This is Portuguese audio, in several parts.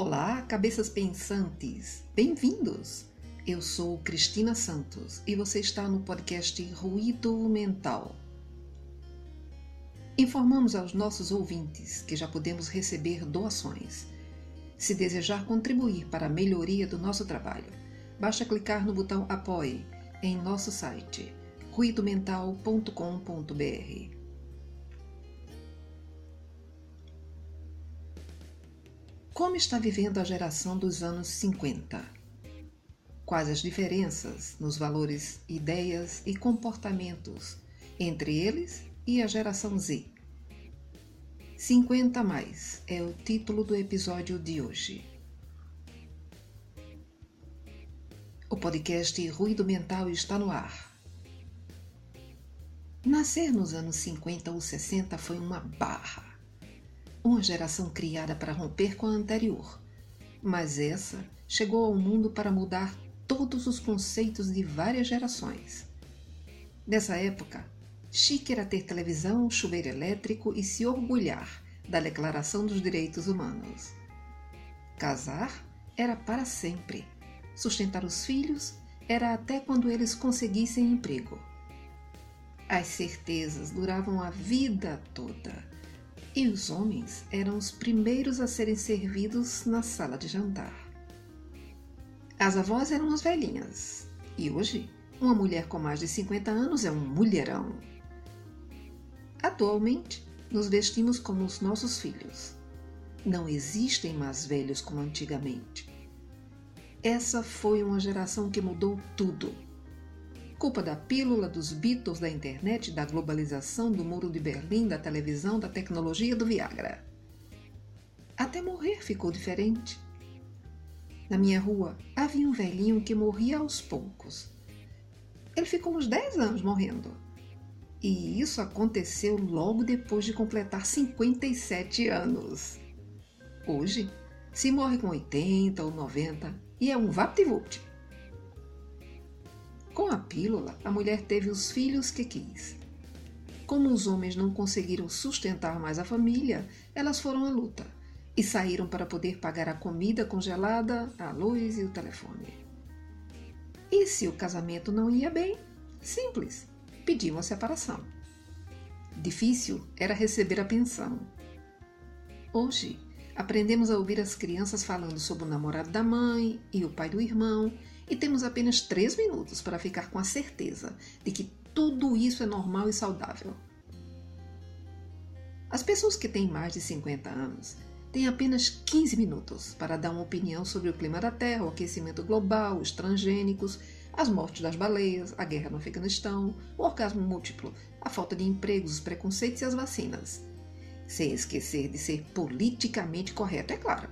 Olá, cabeças pensantes! Bem-vindos! Eu sou Cristina Santos e você está no podcast Ruído Mental. Informamos aos nossos ouvintes que já podemos receber doações. Se desejar contribuir para a melhoria do nosso trabalho, basta clicar no botão Apoie em nosso site ruidomental.com.br. Como está vivendo a geração dos anos 50? Quais as diferenças nos valores, ideias e comportamentos entre eles e a geração Z? 50 mais é o título do episódio de hoje. O podcast Ruído Mental está no ar. Nascer nos anos 50 ou 60 foi uma barra uma geração criada para romper com a anterior, mas essa chegou ao mundo para mudar todos os conceitos de várias gerações. Nessa época, chique era ter televisão, chuveiro elétrico e se orgulhar da Declaração dos Direitos Humanos. Casar era para sempre. Sustentar os filhos era até quando eles conseguissem emprego. As certezas duravam a vida toda e os homens eram os primeiros a serem servidos na sala de jantar. As avós eram as velhinhas, e hoje uma mulher com mais de 50 anos é um mulherão. Atualmente, nos vestimos como os nossos filhos. Não existem mais velhos como antigamente. Essa foi uma geração que mudou tudo Culpa da pílula, dos Beatles, da internet, da globalização, do muro de Berlim, da televisão, da tecnologia, do Viagra. Até morrer ficou diferente. Na minha rua havia um velhinho que morria aos poucos. Ele ficou uns 10 anos morrendo. E isso aconteceu logo depois de completar 57 anos. Hoje, se morre com 80 ou 90 e é um vapt-vupt. Com a pílula, a mulher teve os filhos que quis. Como os homens não conseguiram sustentar mais a família, elas foram à luta e saíram para poder pagar a comida congelada, a luz e o telefone. E se o casamento não ia bem? Simples, pediam a separação. Difícil era receber a pensão. Hoje, aprendemos a ouvir as crianças falando sobre o namorado da mãe e o pai do irmão e temos apenas três minutos para ficar com a certeza de que tudo isso é normal e saudável. As pessoas que têm mais de 50 anos têm apenas 15 minutos para dar uma opinião sobre o clima da Terra, o aquecimento global, os transgênicos, as mortes das baleias, a guerra no Afeganistão, o orgasmo múltiplo, a falta de empregos, os preconceitos e as vacinas. Sem esquecer de ser politicamente correto, é claro.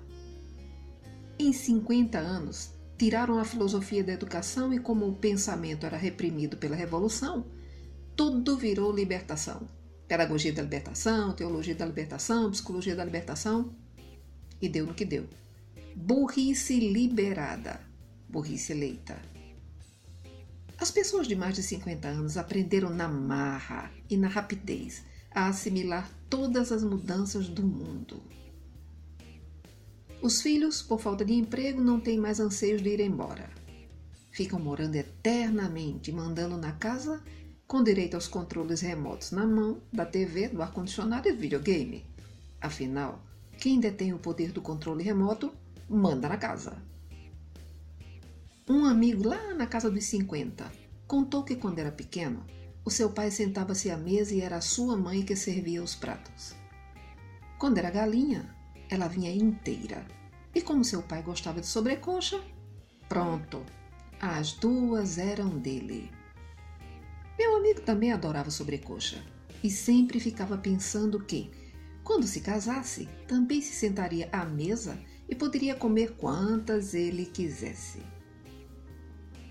Em 50 anos, tiraram a filosofia da educação e, como o pensamento era reprimido pela revolução, tudo virou libertação. Pedagogia da libertação, teologia da libertação, psicologia da libertação. E deu no que deu. Burrice liberada, burrice eleita. As pessoas de mais de 50 anos aprenderam na marra e na rapidez a assimilar todas as mudanças do mundo. Os filhos, por falta de emprego, não têm mais anseios de ir embora. Ficam morando eternamente, mandando na casa, com direito aos controles remotos na mão, da TV, do ar-condicionado e do videogame. Afinal, quem detém o poder do controle remoto manda na casa. Um amigo lá na casa dos 50 contou que quando era pequeno, o seu pai sentava-se à mesa e era a sua mãe que servia os pratos. Quando era galinha, ela vinha inteira. E como seu pai gostava de sobrecoxa, pronto, as duas eram dele. Meu amigo também adorava sobrecoxa e sempre ficava pensando que, quando se casasse, também se sentaria à mesa e poderia comer quantas ele quisesse.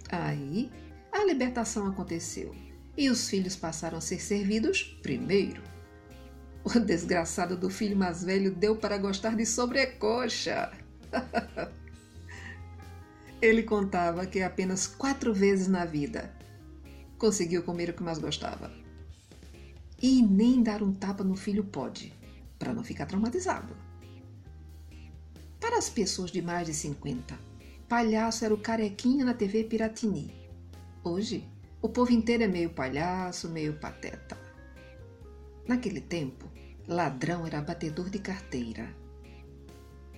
Aí a libertação aconteceu e os filhos passaram a ser servidos primeiro. O desgraçado do filho mais velho deu para gostar de sobrecoxa. Ele contava que apenas quatro vezes na vida conseguiu comer o que mais gostava. E nem dar um tapa no filho pode, para não ficar traumatizado. Para as pessoas de mais de 50, palhaço era o carequinha na TV Piratini. Hoje, o povo inteiro é meio palhaço, meio pateta. Naquele tempo, ladrão era batedor de carteira.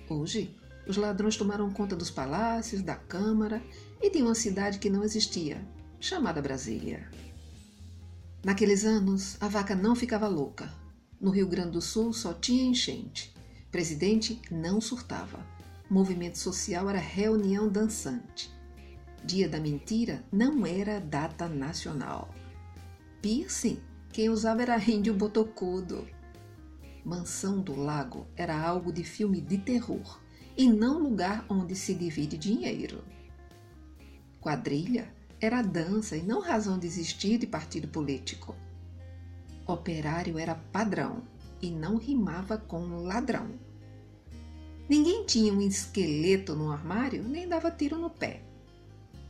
Hoje, os ladrões tomaram conta dos palácios, da Câmara e de uma cidade que não existia, chamada Brasília. Naqueles anos, a vaca não ficava louca. No Rio Grande do Sul só tinha enchente. Presidente não surtava. Movimento social era reunião dançante. Dia da mentira não era data nacional. Piercing, quem usava era índio botocudo. Mansão do Lago era algo de filme de terror e não lugar onde se divide dinheiro. Quadrilha era dança e não razão de existir de partido político. Operário era padrão e não rimava com ladrão. Ninguém tinha um esqueleto no armário nem dava tiro no pé.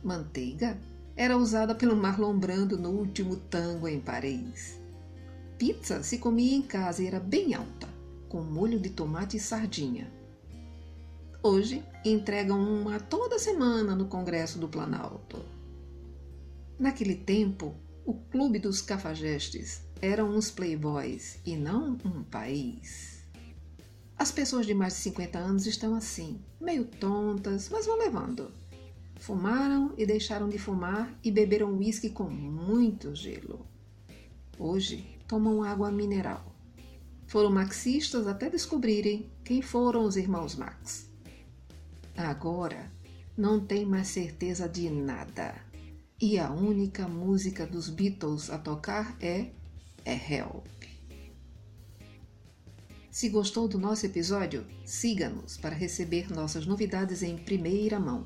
Manteiga era usada pelo Marlon Brando no último tango em Paris. Pizza se comia em casa e era bem alta, com molho de tomate e sardinha. Hoje entregam uma toda semana no Congresso do Planalto. Naquele tempo, o Clube dos Cafajestes eram uns playboys e não um país. As pessoas de mais de 50 anos estão assim, meio tontas, mas vão levando. Fumaram e deixaram de fumar e beberam uísque com muito gelo. Hoje tomam água mineral. Foram marxistas até descobrirem quem foram os irmãos Marx. Agora não tem mais certeza de nada e a única música dos Beatles a tocar é É Help. Se gostou do nosso episódio, siga-nos para receber nossas novidades em primeira mão.